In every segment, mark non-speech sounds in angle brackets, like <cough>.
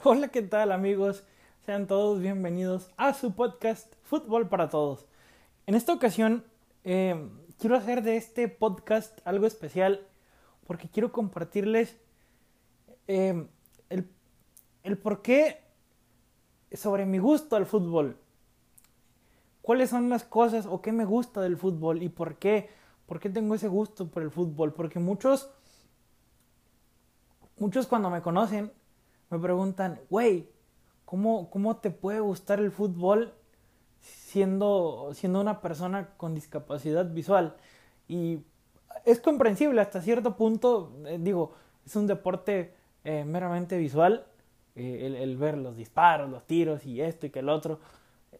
<laughs> Hola, ¿qué tal amigos? Sean todos bienvenidos a su podcast Fútbol para Todos. En esta ocasión eh, quiero hacer de este podcast algo especial porque quiero compartirles eh, el, el por qué sobre mi gusto al fútbol. ¿Cuáles son las cosas o qué me gusta del fútbol y por qué? ¿Por qué tengo ese gusto por el fútbol? Porque muchos, muchos cuando me conocen me preguntan, güey, ¿cómo, ¿cómo te puede gustar el fútbol siendo, siendo una persona con discapacidad visual? Y es comprensible hasta cierto punto, eh, digo, es un deporte eh, meramente visual, eh, el, el, ver los disparos, los tiros y esto y que el otro.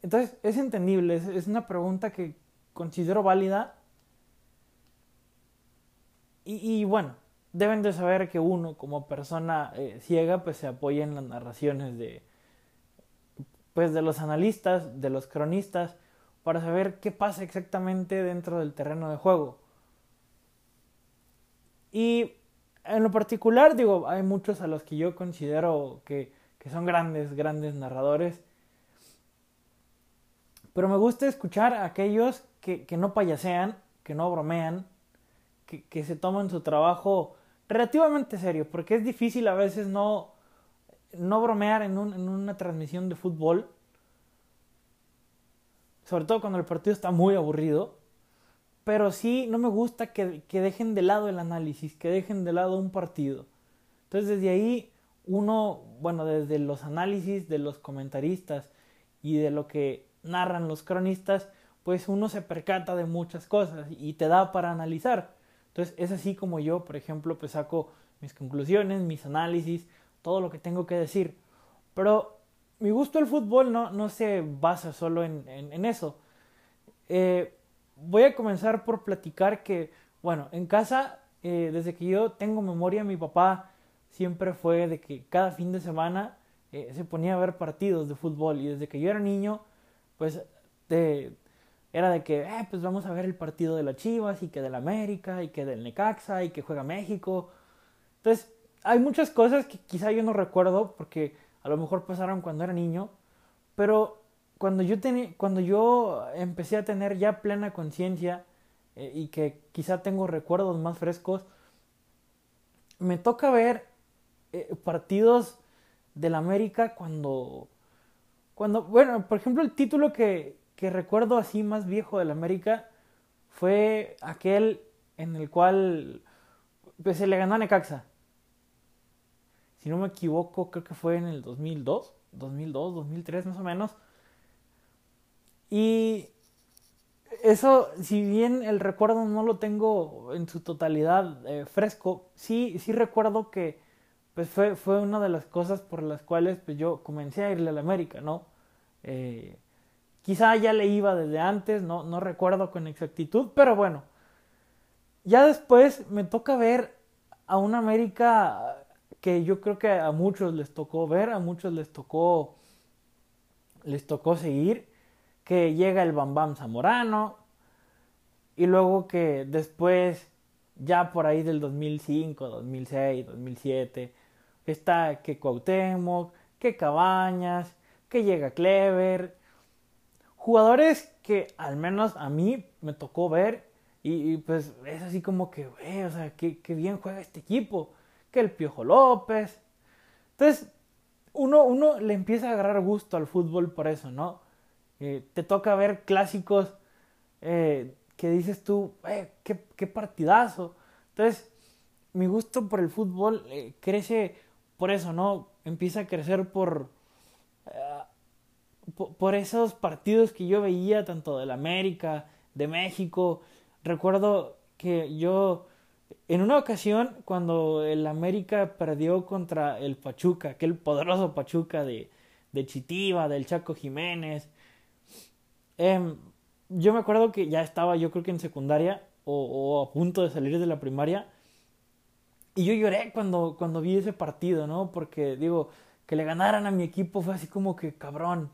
Entonces, es entendible, es, es una pregunta que considero válida. Y, y bueno, deben de saber que uno como persona eh, ciega pues se apoya en las narraciones de pues de los analistas, de los cronistas para saber qué pasa exactamente dentro del terreno de juego. Y en lo particular, digo, hay muchos a los que yo considero que, que son grandes, grandes narradores. Pero me gusta escuchar a aquellos que, que no payasean, que no bromean, que, que se toman su trabajo relativamente serio, porque es difícil a veces no, no bromear en, un, en una transmisión de fútbol, sobre todo cuando el partido está muy aburrido, pero sí no me gusta que, que dejen de lado el análisis, que dejen de lado un partido. Entonces desde ahí uno, bueno, desde los análisis de los comentaristas y de lo que narran los cronistas, pues uno se percata de muchas cosas y te da para analizar. Entonces es así como yo, por ejemplo, pues saco mis conclusiones, mis análisis, todo lo que tengo que decir. Pero mi gusto al fútbol no, no se basa solo en, en, eso. Eh, voy a comenzar por platicar que, bueno, en casa, eh, desde que yo tengo memoria, mi papá siempre fue de que cada fin de semana eh, se ponía a ver partidos de fútbol y desde que yo era niño, pues de, era de que, eh, pues vamos a ver el partido de las Chivas y que del América y que del Necaxa y que juega México. Entonces, hay muchas cosas que quizá yo no recuerdo porque a lo mejor pasaron cuando era niño, pero cuando yo, cuando yo empecé a tener ya plena conciencia eh, y que quizá tengo recuerdos más frescos, me toca ver eh, partidos del América cuando, cuando, bueno, por ejemplo, el título que, que recuerdo así más viejo del América fue aquel en el cual pues, se le ganó a Necaxa. Si no me equivoco, creo que fue en el 2002, 2002, 2003 más o menos. Y eso, si bien el recuerdo no lo tengo en su totalidad eh, fresco, sí, sí recuerdo que pues fue, fue una de las cosas por las cuales pues, yo comencé a irle a la América, ¿no? Eh, Quizá ya le iba desde antes, no, no recuerdo con exactitud, pero bueno. Ya después me toca ver a una América que yo creo que a muchos les tocó ver, a muchos les tocó les tocó seguir, que llega el Bambam Zamorano y luego que después ya por ahí del 2005, 2006, 2007 está que Cuauhtémoc, que Cabañas, que llega Clever jugadores que al menos a mí me tocó ver y, pues es así como que, güey, o sea, qué, qué, bien juega este equipo, que el Piojo López. Entonces, uno, uno le empieza a agarrar gusto al fútbol por eso, ¿no? Eh, te toca ver clásicos eh, que dices tú, eh, qué, qué, partidazo. Entonces, mi gusto por el fútbol eh, crece por eso, ¿no? Empieza a crecer por por esos partidos que yo veía, tanto del América, de México. Recuerdo que yo, en una ocasión, cuando el América perdió contra el Pachuca, aquel poderoso Pachuca de, de Chitiba, del Chaco Jiménez, eh, yo me acuerdo que ya estaba, yo creo que en secundaria o, o, a punto de salir de la primaria. Y yo lloré cuando, cuando vi ese partido, ¿no? Porque digo, que le ganaran a mi equipo fue así como que cabrón.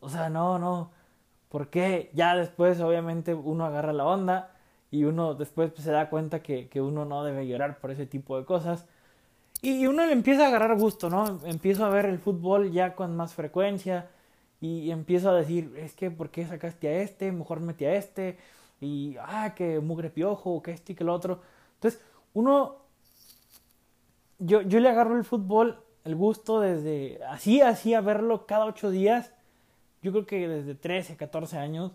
O sea, no, no. Porque ya después, obviamente, uno agarra la onda y uno después pues, se da cuenta que, que, uno no debe llorar por ese tipo de cosas. Y uno le empieza a agarrar gusto, ¿no? Empiezo a ver el fútbol ya con más frecuencia y empiezo a decir, es que, ¿por qué sacaste a este? Mejor metí a este. Y, ah, que mugre piojo, que este y que el otro. Entonces, uno, yo, yo le agarro el fútbol, el gusto desde, así, así, a verlo cada ocho días. Yo creo que desde 13, 14 años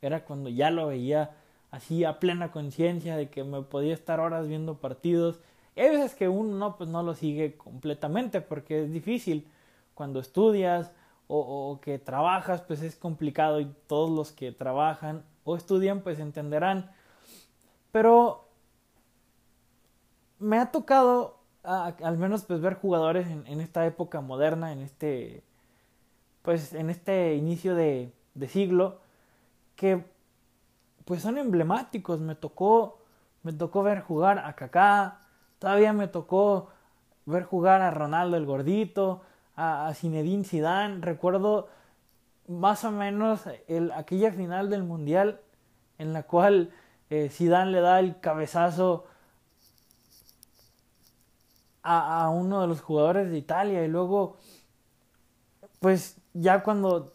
era cuando ya lo veía así a plena conciencia de que me podía estar horas viendo partidos. Y hay veces que uno no, pues no lo sigue completamente porque es difícil. Cuando estudias, o, que trabajas, pues es complicado y todos los que trabajan o estudian, pues entenderán. Pero me ha tocado al menos pues ver jugadores en, esta época moderna, en este pues en este inicio de, de siglo que pues son emblemáticos. Me tocó me tocó ver jugar a Kaká, todavía me tocó ver jugar a Ronaldo el gordito, a, Zinedine Zidane. Recuerdo más o menos el, aquella final del Mundial en la cual eh, Zidane le da el cabezazo a, a, uno de los jugadores de Italia y luego pues ya cuando,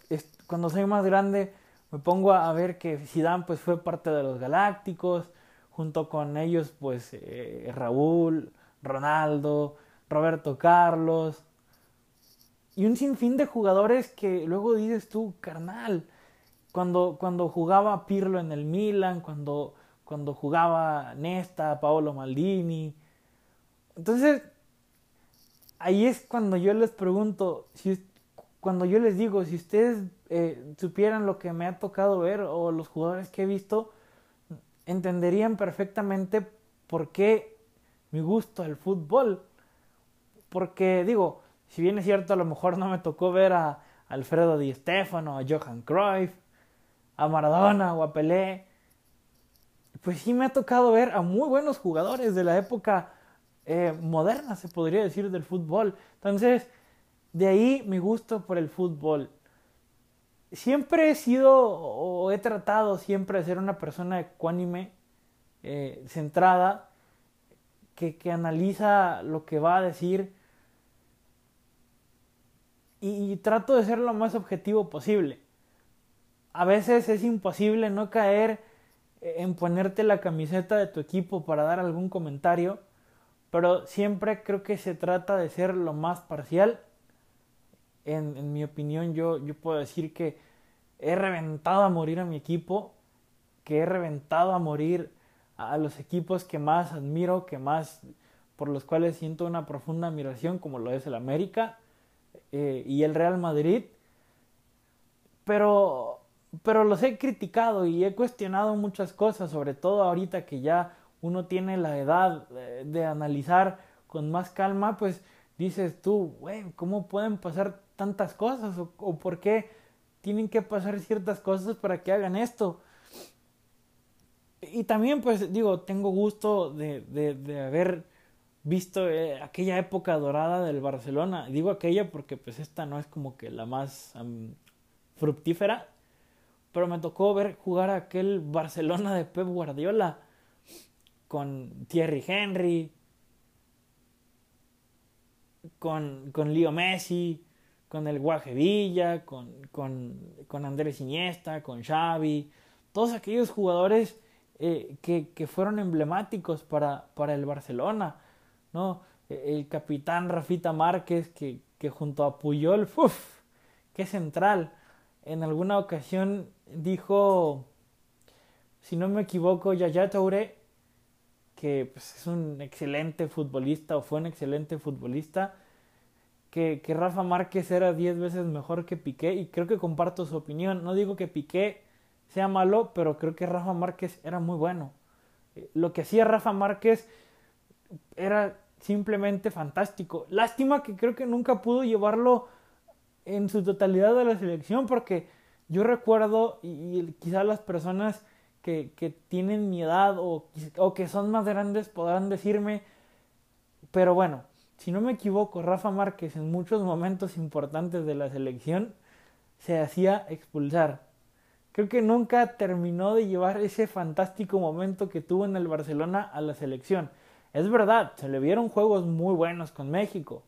cuando soy más grande me pongo a, ver que Zidane pues fue parte de los Galácticos junto con ellos pues eh, Raúl, Ronaldo, Roberto Carlos, y un sinfín de jugadores que luego dices tú, carnal, cuando, cuando jugaba Pirlo en el Milan, cuando, cuando jugaba Nesta, Paolo Maldini. Entonces, ahí es cuando yo les pregunto, si, cuando yo les digo, si ustedes eh, supieran lo que me ha tocado ver o los jugadores que he visto, entenderían perfectamente por qué mi gusto al fútbol. Porque digo, si bien es cierto, a lo mejor no me tocó ver a Alfredo Di Stefano, a Johan Cruyff, a Maradona o a Pelé, pues sí me ha tocado ver a muy buenos jugadores de la época eh, moderna, se podría decir, del fútbol. Entonces, de ahí mi gusto por el fútbol. Siempre he sido o he tratado siempre de ser una persona ecuánime, eh, centrada, que, que analiza lo que va a decir y, trato de ser lo más objetivo posible. A veces es imposible no caer en ponerte la camiseta de tu equipo para dar algún comentario, pero siempre creo que se trata de ser lo más parcial. En, mi opinión, yo, yo puedo decir que he reventado a morir a mi equipo, que he reventado a morir a los equipos que más admiro, que más por los cuales siento una profunda admiración, como lo es el América eh, y el Real Madrid, pero, pero los he criticado y he cuestionado muchas cosas, sobre todo ahorita que ya uno tiene la edad de, analizar con más calma, pues dices tú, güey, ¿cómo pueden pasar tantas cosas? O, por qué tienen que pasar ciertas cosas para que hagan esto? Y también, pues digo, tengo gusto de, de, de haber visto eh, aquella época dorada del Barcelona. Digo aquella porque pues esta no es como que la más fructífera, pero me tocó ver jugar aquel Barcelona de Pep Guardiola con Thierry Henry, con, con Leo Messi, con el Guaje Villa, con, con, con Andrés Iniesta, con Xavi, todos aquellos jugadores eh, que, que, fueron emblemáticos para, para el Barcelona ¿no? E, el capitán Rafita Márquez que, que junto a Puyol, ¡uf! ¡Qué central! En alguna ocasión dijo, si no me equivoco, Yaya Touré, que pues, es un excelente futbolista o fue un excelente futbolista, que, Rafa Márquez era 10 veces mejor que Piqué y creo que comparto su opinión. No digo que Piqué sea malo, pero creo que Rafa Márquez era muy bueno. Eh, lo que hacía Rafa Márquez era simplemente fantástico. Lástima que creo que nunca pudo llevarlo en su totalidad a la selección porque yo recuerdo y, quizás las personas que, que, tienen mi edad o, o que son más grandes podrán decirme, pero bueno, si no me equivoco, Rafa Márquez en muchos momentos importantes de la selección se hacía expulsar. Creo que nunca terminó de llevar ese fantástico momento que tuvo en el Barcelona a la selección. Es verdad, se le vieron juegos muy buenos con México,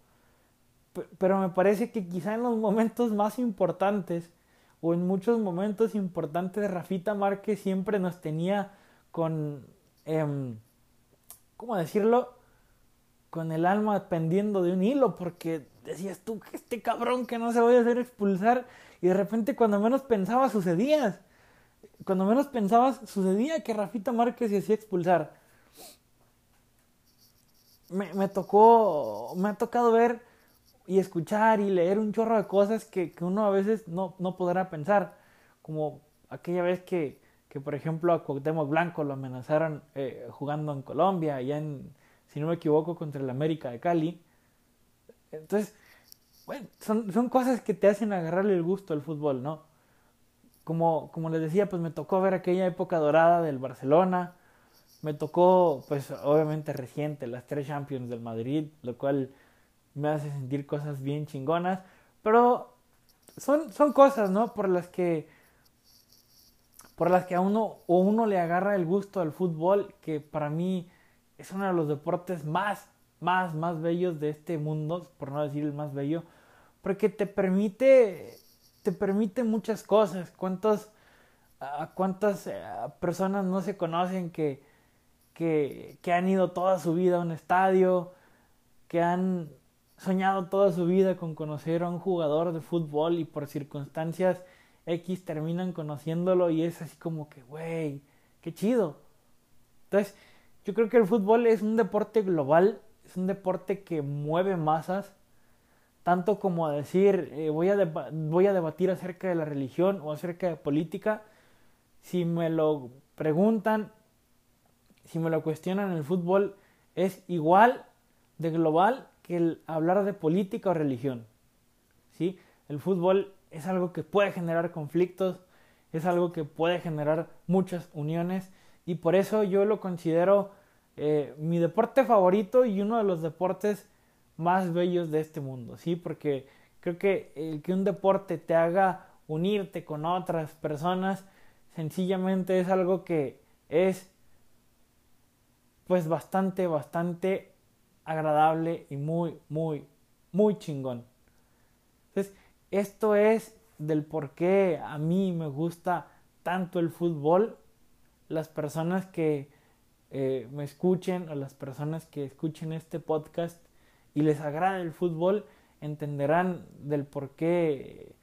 pero me parece que quizá en los momentos más importantes o en muchos momentos importantes Rafita Márquez siempre nos tenía con, eh, ¿cómo decirlo? Con el alma pendiendo de un hilo, porque decías tú que este cabrón que no se vaya a hacer expulsar y de repente cuando menos pensaba sucedía. Cuando menos pensabas sucedía que Rafita Márquez se hacía expulsar. Me, me tocó, me ha tocado ver y escuchar y leer un chorro de cosas que, que uno a veces no, no, podrá pensar. Como aquella vez que, que, por ejemplo, a Cuauhtémoc Blanco lo amenazaron eh, jugando en Colombia, allá en, si no me equivoco, contra el América de Cali. Entonces, bueno, son, son cosas que te hacen agarrarle el gusto al fútbol, ¿no? Como, como les decía, pues me tocó ver aquella época dorada del Barcelona. Me tocó, pues obviamente reciente, las tres Champions del Madrid, lo cual me hace sentir cosas bien chingonas, pero son, son cosas, ¿no? Por las que por las que a uno o uno le agarra el gusto al fútbol, que para mí es uno de los deportes más, más, más bellos de este mundo, por no decir el más bello, porque te permite, te permite muchas cosas. ¿Cuántos, a cuántas eh, personas no se conocen que, que, que han ido toda su vida a un estadio, que han soñado toda su vida con conocer a un jugador de fútbol y por circunstancias X terminan conociéndolo y es así como que, güey, qué chido. Entonces, yo creo que el fútbol es un deporte global, es un deporte que mueve masas, tanto como decir, eh, voy, a voy a debatir acerca de la religión o acerca de política. Si me lo preguntan, si me lo cuestionan, el fútbol es igual de global que el hablar de política o religión. ¿sí? El fútbol es algo que puede generar conflictos, es algo que puede generar muchas uniones y por eso yo lo considero eh, mi deporte favorito y uno de los deportes más bellos de este mundo, ¿sí? Porque creo que el que un deporte te haga unirte con otras personas sencillamente es algo que es pues bastante, bastante agradable y muy, muy, muy chingón. Entonces, esto es del por qué a mí me gusta tanto el fútbol. Las personas que eh, me escuchen o las personas que escuchen este podcast y les agrada el fútbol entenderán del por qué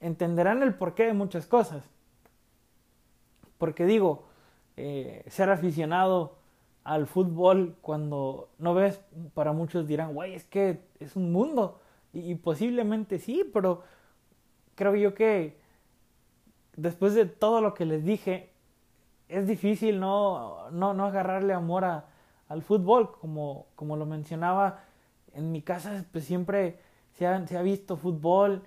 entenderán el porqué de muchas cosas porque digo eh, ser aficionado al fútbol cuando no ves, para muchos dirán, güey, es que es un mundo. Y, posiblemente sí, pero creo yo que después de todo lo que les dije, es difícil no, no, no agarrarle amor a, al fútbol, como, como lo mencionaba. En mi casa pues siempre se ha, se ha visto fútbol.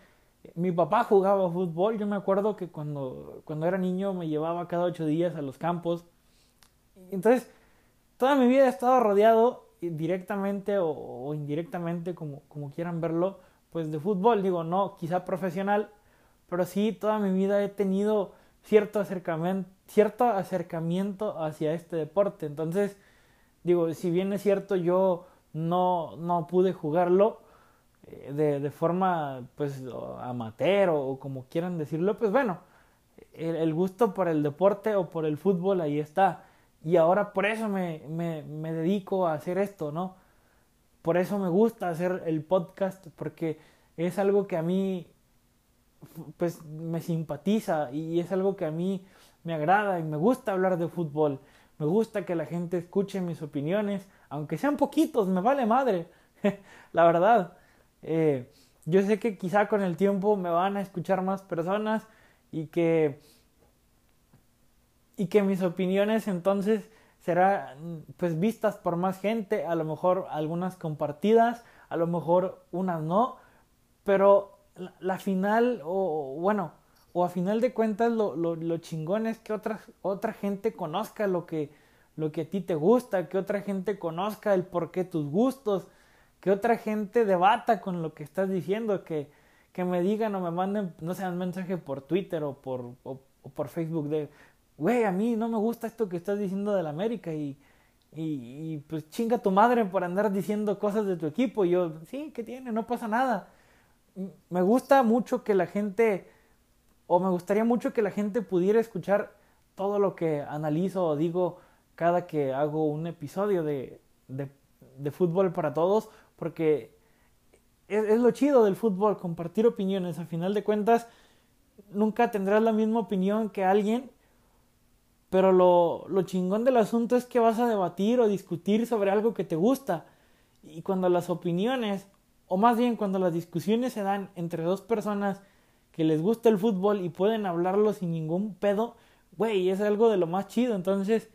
Mi papá jugaba fútbol. Yo me acuerdo que cuando, cuando era niño me llevaba cada ocho días a los campos. Entonces, toda mi vida he estado rodeado directamente o, indirectamente, como, como quieran verlo, pues de fútbol. Digo, no, quizá profesional, pero sí, toda mi vida he tenido cierto acercamiento, cierto acercamiento hacia este deporte. Entonces, digo, si bien es cierto, yo no, no pude jugarlo eh, de, de, forma, pues, amateur o, como quieran decirlo, pues bueno, el gusto por el deporte o por el fútbol ahí está. Y ahora por eso me, me, me, dedico a hacer esto, ¿no? Por eso me gusta hacer el podcast, porque es algo que a mí, pues, me simpatiza y es algo que a mí me agrada y me gusta hablar de fútbol. Me gusta que la gente escuche mis opiniones, aunque sean poquitos, me vale madre, <laughs> la verdad. Eh, yo sé que quizá con el tiempo me van a escuchar más personas y que y que mis opiniones entonces serán pues vistas por más gente, a lo mejor algunas compartidas, a lo mejor unas no, pero la, final o bueno, o a final de cuentas lo, lo, lo chingón es que otra, otra gente conozca lo que, lo que a ti te gusta, que otra gente conozca el por qué tus gustos, que otra gente debata con lo que estás diciendo, que, que me digan o me manden, no sé, un mensaje por Twitter o por, o por Facebook de, güey, a mí no me gusta esto que estás diciendo de la América y, y, pues chinga tu madre por andar diciendo cosas de tu equipo. Y yo, sí, ¿qué tiene? No pasa nada. Me gusta mucho que la gente, o me gustaría mucho que la gente pudiera escuchar todo lo que analizo o digo cada que hago un episodio de, de, fútbol para todos, porque es, es, lo chido del fútbol, compartir opiniones. A final de cuentas, nunca tendrás la misma opinión que alguien pero lo, lo chingón del asunto es que vas a debatir o discutir sobre algo que te gusta. Y cuando las opiniones, o más bien cuando las discusiones se dan entre dos personas que les gusta el fútbol y pueden hablarlo sin ningún pedo, güey, es algo de lo más chido. Entonces,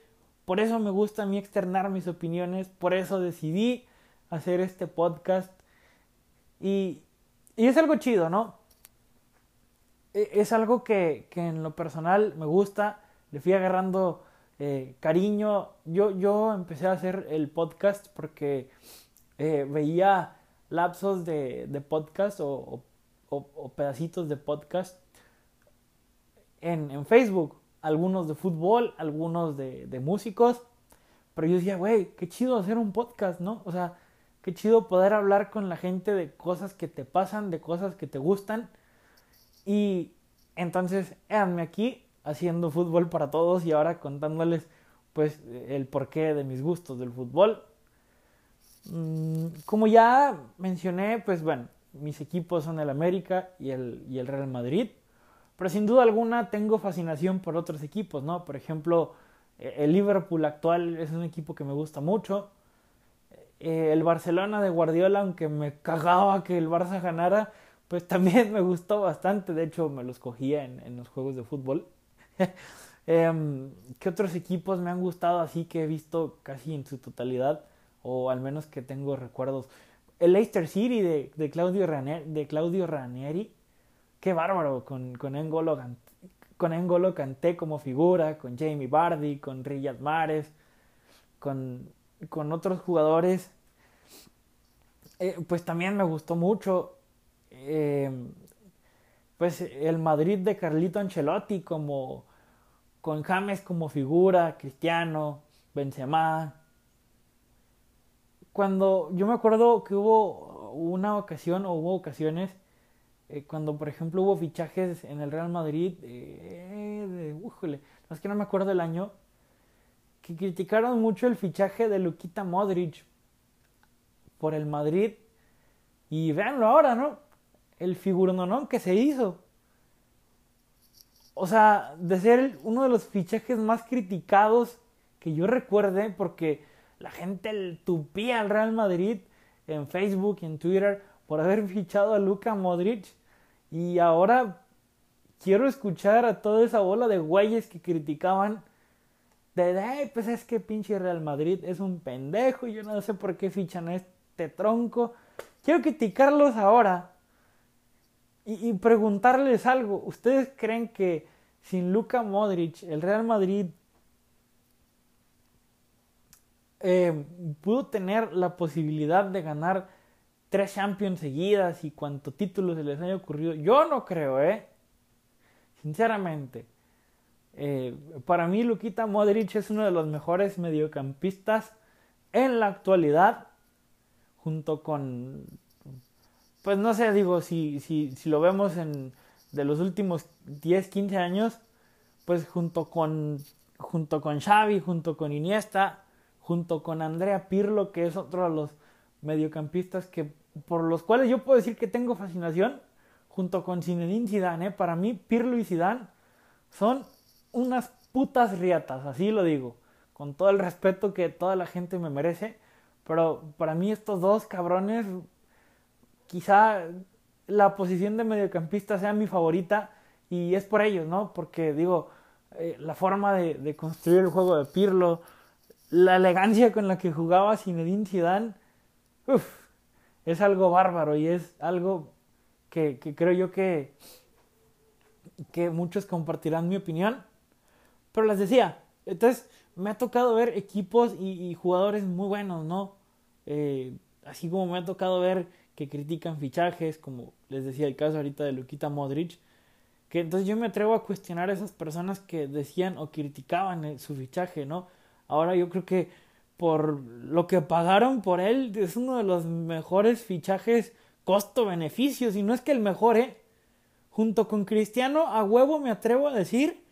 por eso me gusta a mí externar mis opiniones, por eso decidí hacer este podcast. Y, y es algo chido, ¿no? E, es algo que, que en lo personal me gusta le fui agarrando eh, cariño. Yo, yo empecé a hacer el podcast porque eh, veía lapsos de, de podcast o, o, pedacitos de podcast en, en, Facebook. Algunos de fútbol, algunos de, de músicos. Pero yo decía, güey, qué chido hacer un podcast, ¿no? O sea, qué chido poder hablar con la gente de cosas que te pasan, de cosas que te gustan. Y entonces, éanme aquí haciendo fútbol para todos y ahora contándoles pues el porqué de mis gustos del fútbol. Mm, como ya mencioné, pues bueno, mis equipos son el América y el, Real Madrid, pero sin duda alguna tengo fascinación por otros equipos, ¿no? Por ejemplo, e, el Liverpool actual es un equipo que me gusta mucho. E, el Barcelona de Guardiola, aunque me cagaba que el Barça ganara, pues también <laughs> me gustó bastante. De hecho, me los cogía en, en los juegos de fútbol. <laughs> eh, ¿Qué otros equipos me han gustado así que he visto casi en su totalidad? O al menos que tengo recuerdos. El Leicester City de, de, Claudio, Ranieri, de Claudio Ranieri. Qué bárbaro con, con Engolo con Engolo Canté como figura, con Jamie Bardi, con Riyad Mahrez, con, con otros jugadores. Eh, pues también me gustó mucho. Eh, pues el Madrid de Carlito Ancelotti como con James como figura, Cristiano, Benzema. Cuando yo me acuerdo que hubo una ocasión o hubo ocasiones eh, cuando por ejemplo hubo fichajes en el Real Madrid, eh, de, es que no me acuerdo el año, que criticaron mucho el fichaje de Luquita Modric por el Madrid. Y véanlo ahora, ¿no? El figuronón que se hizo o sea, de ser uno de los fichajes más criticados que yo recuerde, porque la gente tupía al Real Madrid en Facebook y en Twitter por haber <laughs> fichado a Luka Modric. Y ahora quiero escuchar a toda esa bola de güeyes que criticaban de, pues es que pinche Real Madrid es un pendejo y yo no sé por qué fichan a este tronco. Quiero criticarlos ahora y, preguntarles algo. ¿Ustedes creen que sin Luka Modric el Real Madrid eh, pudo tener la posibilidad de ganar tres Champions seguidas y cuántos títulos se les haya ocurrido? Yo no creo, ¿eh? Sinceramente. Eh, para mí, Luquita Modric es uno de los mejores mediocampistas en la actualidad, junto con pues no sé, digo, si, si, si lo vemos en de los últimos 10, 15 años, pues junto con, junto con Xavi, junto con Iniesta, junto con Andrea Pirlo, que es otro de los mediocampistas que por los cuales yo puedo decir que tengo fascinación, junto con Zinedine Zidane, ¿eh? para mí Pirlo y Zidane son unas putas riatas, así lo digo, con todo el respeto que toda la gente me merece, pero para mí estos dos cabrones quizá la posición de mediocampista sea mi favorita y es por ellos, ¿no? Porque digo, eh, la forma de, construir el juego de Pirlo, la elegancia con la que jugaba Zinedine Zidane, uff, es algo bárbaro y es algo que, creo yo que, que muchos compartirán mi opinión. Pero les decía, entonces me ha tocado ver equipos y, jugadores muy buenos, ¿no? Eh, así como me ha tocado ver que critican fichajes, como les decía el caso ahorita de Luquita Modric, que entonces yo me atrevo a cuestionar a esas personas que decían o criticaban su fichaje, ¿no? Ahora yo creo que por lo que pagaron por él, es uno de los mejores fichajes costo-beneficio, si no es que el mejor, ¿eh? Junto con Cristiano, a huevo me atrevo a decir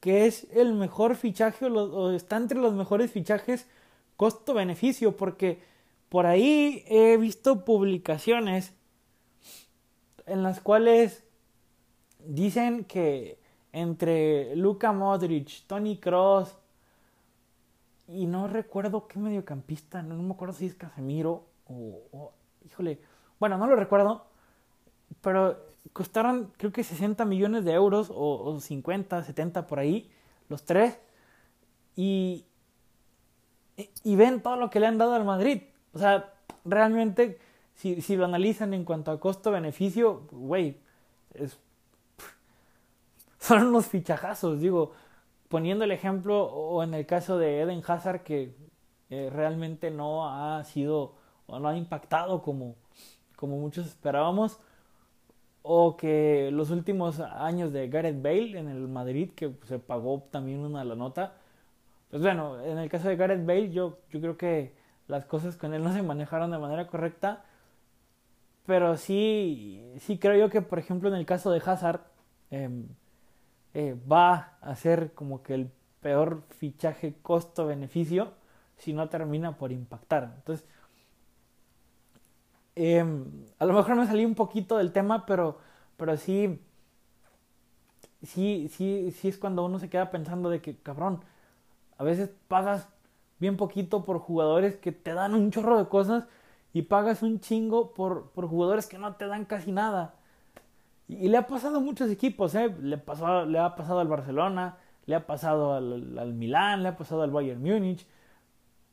que es el mejor fichaje o, está entre los mejores fichajes costo-beneficio, porque por ahí he visto publicaciones en las cuales dicen que entre Luka Modric, Tony Cross y no recuerdo qué mediocampista, no, me acuerdo si es Casemiro o, híjole, bueno, no lo recuerdo, pero costaron creo que 60 millones de euros o, o 50, 70 por ahí, los tres, y, y ven todo lo que le han dado al Madrid. O sea, realmente, si, si lo analizan en cuanto a costo-beneficio, güey, son unos fichajazos, digo, poniendo el ejemplo o en el caso de Eden Hazard que eh, realmente no ha sido o no ha impactado como, como muchos esperábamos o que los últimos años de Gareth Bale en el Madrid que se pagó también una la nota pues bueno en el caso de Gareth Bale yo, yo creo que las cosas con él no se manejaron de manera correcta pero sí sí creo yo que por ejemplo en el caso de Hazard eh, eh, va a ser como que el peor fichaje costo-beneficio si no termina por impactar. Entonces, em, a lo mejor me salí un poquito del tema, pero, pero sí, sí, sí, sí es cuando uno se queda pensando de que, cabrón, a veces pagas bien poquito por jugadores que te dan un chorro de cosas y pagas un chingo por, por jugadores que no te dan casi nada. Y, le ha pasado a muchos equipos, ¿eh? Le, le ha pasado al Barcelona, le ha pasado al, al Milán, le ha pasado al Bayern Múnich.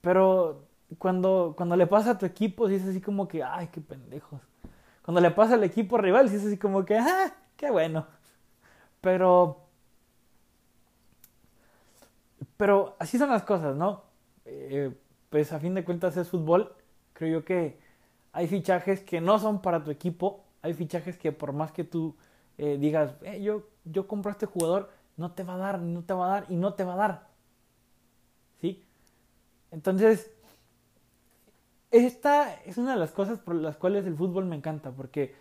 Pero cuando, cuando le pasa a tu equipo, sí es así como que, ay, qué pendejos. Cuando le pasa al equipo rival, sí es así como que, ah, qué bueno. Pero, pero así son las cosas, ¿no? Eh, pues a fin de cuentas es fútbol. Creo yo que hay fichajes que no son para tu equipo hay fichajes que por más que tú eh, digas, eh, yo, yo compro a este jugador, no te va a dar, no te va a dar y no te va a dar. ¿Sí? Entonces, esta es una de las cosas por las cuales el fútbol me encanta, porque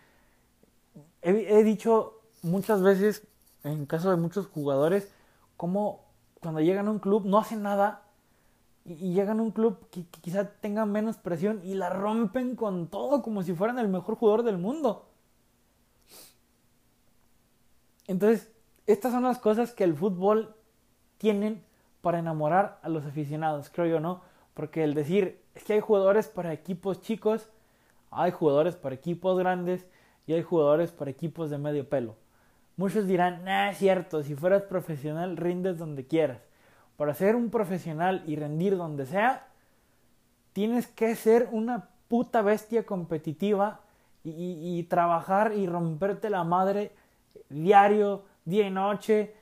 he, dicho muchas veces, en caso de muchos jugadores, como cuando llegan a un club no hacen nada y, llegan a un club que, que, quizá tenga menos presión y la rompen con todo como si fueran el mejor jugador del mundo. Entonces, estas son las cosas que el fútbol tienen para enamorar a los aficionados, creo yo, ¿no? Porque el decir, es que hay jugadores para equipos chicos, hay jugadores para equipos grandes y hay jugadores para equipos de medio pelo. Muchos dirán, no es cierto, si fueras profesional rindes donde quieras. Para ser un profesional y rendir donde sea, tienes que ser una puta bestia competitiva y trabajar y romperte la madre diario, día y noche,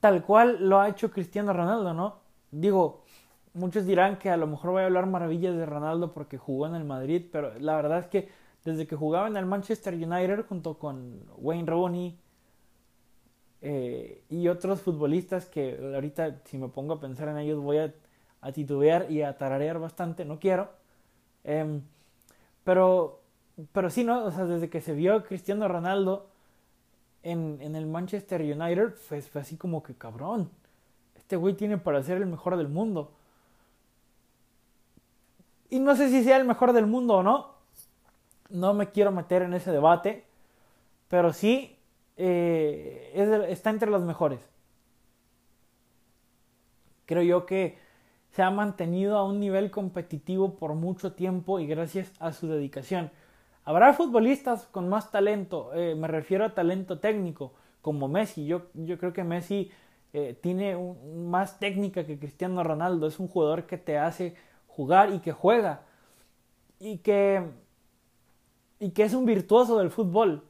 tal cual lo ha hecho Cristiano Ronaldo, ¿no? Digo, muchos dirán que a lo mejor voy a hablar maravillas de Ronaldo porque jugó en el Madrid, pero la verdad es que desde que jugaba en el Manchester United junto con Wayne Rooney eh, y otros futbolistas que ahorita si me pongo a pensar en ellos voy a, titubear y a tararear bastante, no quiero. Em, pero pero sí, ¿no? O sea, desde que se vio Cristiano Ronaldo en, en el Manchester United, fue, fue así como que cabrón. Este güey tiene para ser el mejor del mundo. Y no sé si sea el mejor del mundo o no. No me quiero meter en ese debate. Pero sí eh, está entre los mejores. Creo yo que se ha mantenido a un nivel competitivo por mucho tiempo y gracias a su dedicación. Habrá futbolistas con más talento, eh, me refiero a talento técnico, como Messi. Yo, yo creo que Messi eh, tiene más técnica que Cristiano Ronaldo. Es un jugador que te hace jugar y que juega. Y que, y que es un virtuoso del fútbol.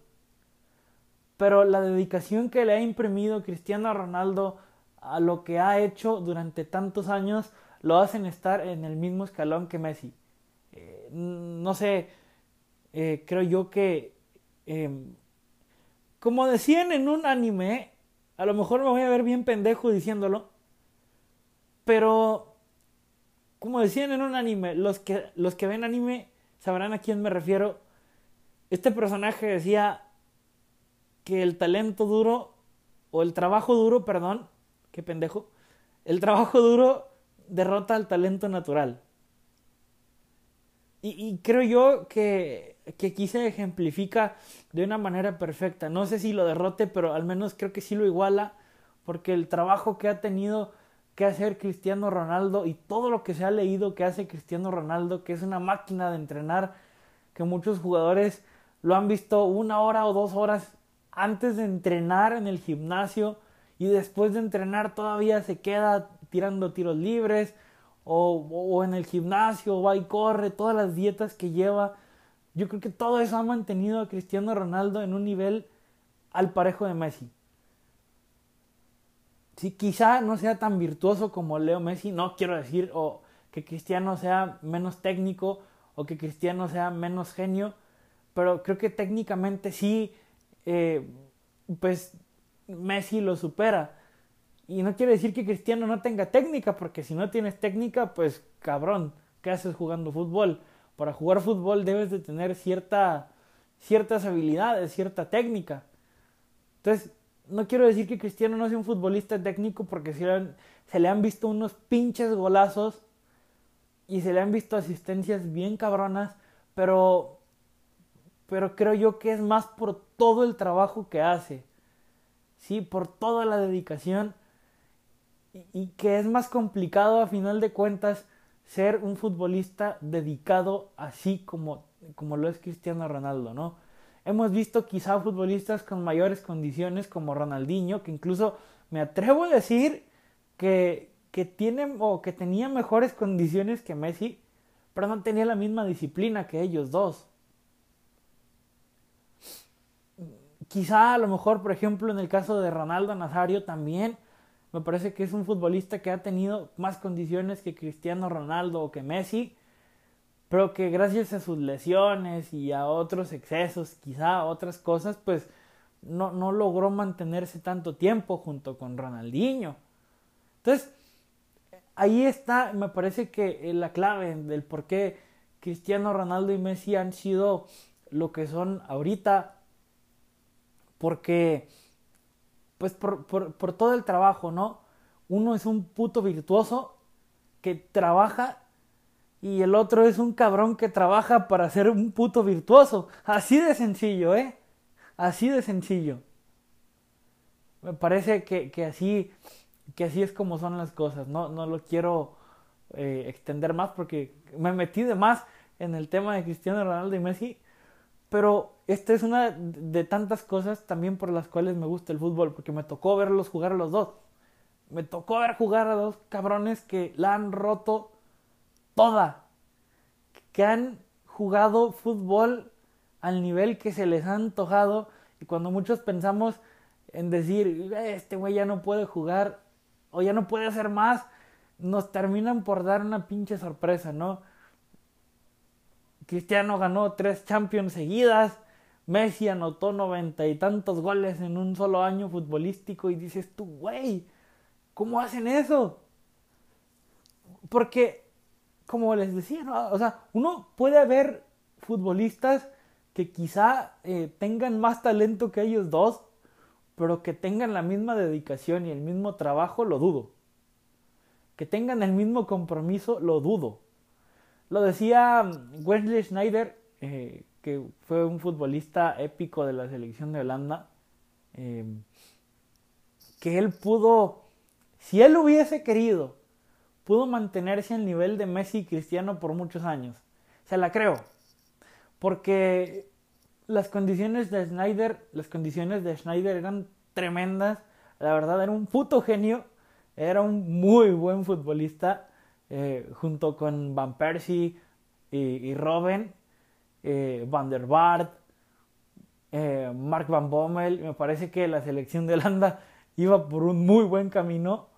Pero la dedicación que le ha imprimido Cristiano Ronaldo a lo que ha hecho durante tantos años lo hacen estar en el mismo escalón que Messi. Eh, no sé, eh, creo yo que, em, como decían en un anime, a lo mejor me voy a ver bien pendejo diciéndolo, Pero, como decían en un anime, los que, los que ven anime sabrán a quién me refiero. Este personaje decía que el talento duro, o el trabajo duro, perdón, qué pendejo, el trabajo duro derrota al talento natural. Y, creo yo que, que, aquí se ejemplifica de una manera perfecta. No sé si lo derrote, pero al menos creo que sí lo iguala, porque el trabajo que ha tenido que hacer Cristiano Ronaldo y todo lo que se ha leído que hace Cristiano Ronaldo, que es una máquina de entrenar, que muchos jugadores lo han visto una hora o dos horas antes de entrenar en el gimnasio y después de entrenar todavía se queda tirando tiros libres o, en el gimnasio va y corre, todas las dietas que lleva. Yo creo que todo eso ha mantenido a Cristiano Ronaldo en un nivel al parejo de Messi. Sí, quizá no sea tan virtuoso como Leo Messi, no quiero decir o que Cristiano sea menos técnico o que Cristiano sea menos genio, pero creo que técnicamente sí, eh, pues Messi lo supera. Y no quiere decir que Cristiano no tenga técnica, porque si no tienes técnica, pues cabrón, ¿qué haces jugando fútbol? Para jugar fútbol debes de tener cierta, ciertas habilidades, cierta técnica. Entonces, no quiero decir que Cristiano no sea un futbolista técnico, porque se se le han visto unos pinches golazos y se le han visto asistencias bien cabronas, pero, pero creo yo que es más por todo el trabajo que hace, ¿sí? Por toda la dedicación y que es más complicado a final de cuentas ser un futbolista dedicado así como, como lo es Cristiano Ronaldo, ¿no? Hemos visto quizá futbolistas con mayores condiciones como Ronaldinho, que incluso me atrevo a decir que, que o que tenía mejores condiciones que Messi, pero no tenía la misma disciplina que ellos dos. Quizá a lo mejor, por ejemplo, en el caso de Ronaldo Nazario también me parece que es un futbolista que ha tenido más condiciones que Cristiano Ronaldo o que Messi, pero que gracias a sus lesiones y a otros excesos, quizá otras cosas, pues no, no logró mantenerse tanto tiempo junto con Ronaldinho. Entonces, ahí está, me parece que la clave del por qué Cristiano Ronaldo y Messi han sido lo que son ahorita, porque pues por, por, todo el trabajo, ¿no? Uno es un puto virtuoso que trabaja y el otro es un cabrón que trabaja para ser un puto virtuoso. Así de sencillo, ¿eh? Así de sencillo. Me parece que, que así, que así es como son las cosas. No, no lo quiero eh, extender más porque me metí de más en el tema de Cristiano Ronaldo y Messi. Pero esta es una de tantas cosas también por las cuales me gusta el fútbol, porque me tocó verlos jugar a los dos. Me tocó ver jugar a dos cabrones que la han roto toda, que han jugado fútbol al nivel que se les ha antojado y cuando muchos pensamos en decir, este güey ya no puede jugar o ya no puede hacer más, nos terminan por dar una pinche sorpresa, ¿no? Cristiano ganó tres Champions seguidas, Messi anotó noventa y tantos goles en un solo año futbolístico y dices tú, güey, ¿cómo hacen eso? Porque, como les decía, o sea, uno puede ver futbolistas que quizá eh, tengan más talento que ellos dos, pero que tengan la misma dedicación y el mismo trabajo, lo dudo. Que tengan el mismo compromiso, lo dudo. Lo decía Wesley Schneider, eh, que fue un futbolista épico de la selección de Holanda, em, que él pudo, si él hubiese querido, pudo mantenerse al nivel de Messi y Cristiano por muchos años. Se la creo. Porque las condiciones de Schneider, las condiciones de Schneider eran tremendas. La verdad, era un puto genio. Era un muy buen futbolista. Eh, junto con Van Persie y, y Robben eh, Van der Vaart, eh, Mark Van Bommel. Me parece que la selección de Holanda <laughs> iba por un muy buen camino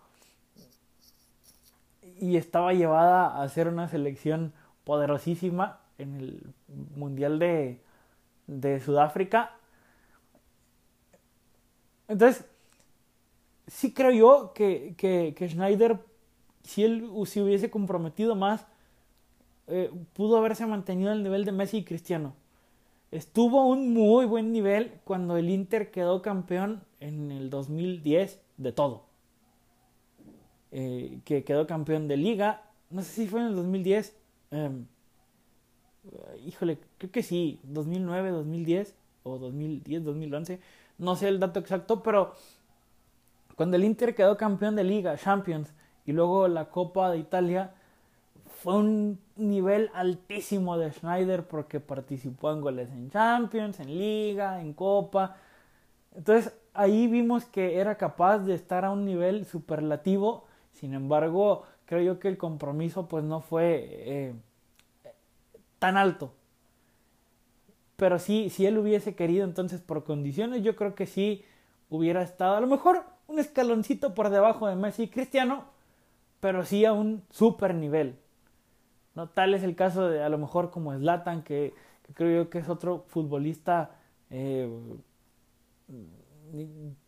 y estaba llevada a ser una selección poderosísima en el Mundial de, de Sudáfrica. Entonces, sí creo yo que, que, Schneider si él se hubiese comprometido más, eh, pudo haberse mantenido el nivel de Messi y Cristiano. Estuvo a un muy buen nivel cuando el Inter quedó campeón en el 2010 de todo. Eh, que quedó campeón de liga. No sé si fue en el 2010. Em, híjole, creo que sí. 2009, 2010 o 2010, 2011. No sé el dato exacto, pero cuando el Inter quedó campeón de liga, Champions, y luego la Copa de Italia, fue un nivel altísimo de Schneider porque participó en goles en Champions, en Liga, en Copa. Entonces ahí vimos que era capaz de estar a un nivel superlativo. Sin embargo, creo yo que el compromiso pues no fue eh, tan alto. Pero sí, si él hubiese querido, entonces por condiciones, yo creo que sí hubiera estado a lo mejor un escaloncito por debajo de Messi y Cristiano, pero sí a un super nivel. ¿no? Tal es el caso de a lo mejor como Zlatan, que, creo yo que es otro futbolista eh,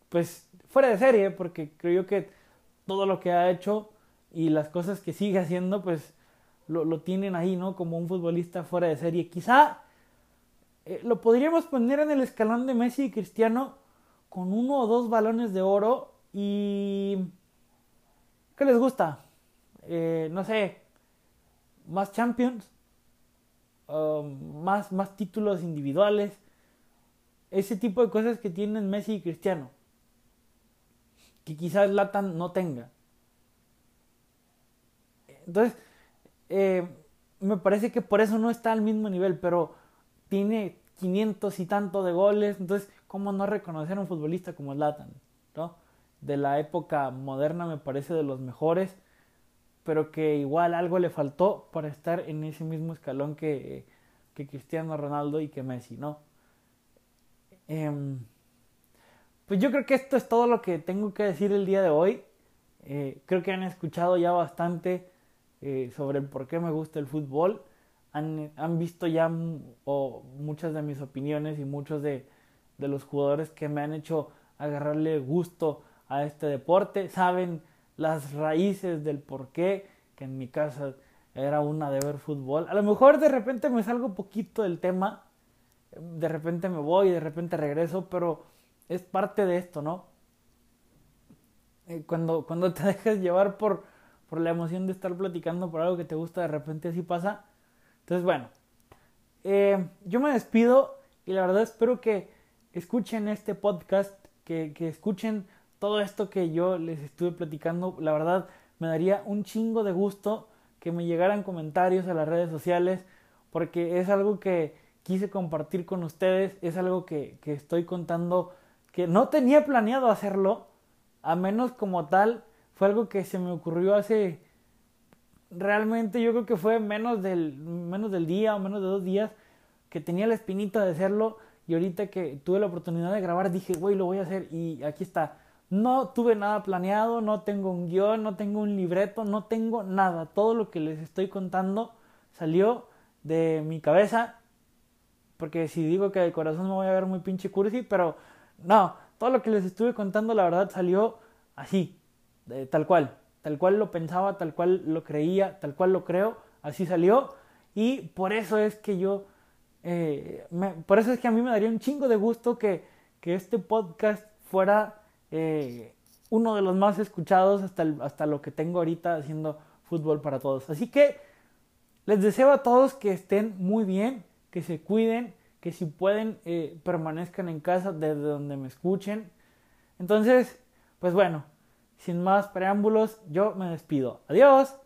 pues fuera de serie, porque creo yo que todo lo que ha hecho y las cosas que sigue haciendo, pues lo, lo tienen ahí, ¿no? Como un futbolista fuera de serie. Quizá eh, lo podríamos poner en el escalón de Messi y Cristiano con uno o dos balones de oro y... ¿Qué les gusta? Eh, no sé, más Champions, um, más, más títulos individuales, ese tipo de cosas que tienen Messi y Cristiano, que quizás Latan no tenga. Entonces, eh, me parece que por eso no está al mismo nivel, pero tiene 500 y tanto de goles, entonces, ¿cómo no reconocer a un futbolista como Latan? De la época moderna me parece de los mejores pero que igual algo le faltó para estar en ese mismo escalón que, que Cristiano Ronaldo y que Messi, ¿no? Em, pues yo creo que esto es todo lo que tengo que decir el día de hoy. Eh, creo que han escuchado ya bastante eh, sobre el por qué me gusta el fútbol. Han, han visto ya o muchas de mis opiniones y muchos de, de los jugadores que me han hecho agarrarle gusto a este deporte. Saben las raíces del por qué, que en mi casa era una de ver fútbol. A lo mejor de repente me salgo poquito del tema, de repente me voy, de repente regreso, pero es parte de esto, ¿no? Eh, cuando, cuando te <laughs> dejas llevar por, por la emoción de estar platicando por algo que te gusta, de repente así pasa. Entonces, bueno, eh, yo me despido y la verdad espero que escuchen este podcast, que, que escuchen todo esto que yo les estuve platicando, la verdad me daría un chingo de gusto que me llegaran comentarios a las redes sociales, porque es algo que quise compartir con ustedes, es algo que, que estoy contando, que no tenía planeado hacerlo, a menos como tal, fue algo que se me ocurrió hace realmente yo creo que fue menos del, menos del día o menos de dos días que tenía la espinita de hacerlo y ahorita que tuve la oportunidad de grabar dije, güey, lo voy a hacer y aquí está. No tuve nada planeado, no tengo un guion, no tengo un libreto, no tengo nada. Todo lo que les estoy contando salió de mi cabeza. Porque si digo que de corazón me voy a ver muy pinche cursi, pero no, todo lo que les estuve contando la verdad salió así, tal cual. Tal cual lo pensaba, tal cual lo creía, tal cual lo creo, así salió. Y por eso es que yo, eh, por eso es que a mí me daría un chingo de gusto que, que este podcast fuera eh, uno de los más escuchados hasta, hasta lo que tengo ahorita haciendo fútbol para todos. Así que les deseo a todos que estén muy bien, que se cuiden, que si pueden eh, permanezcan en casa desde donde me escuchen. Entonces, pues bueno, sin más preámbulos, yo me despido. Adiós.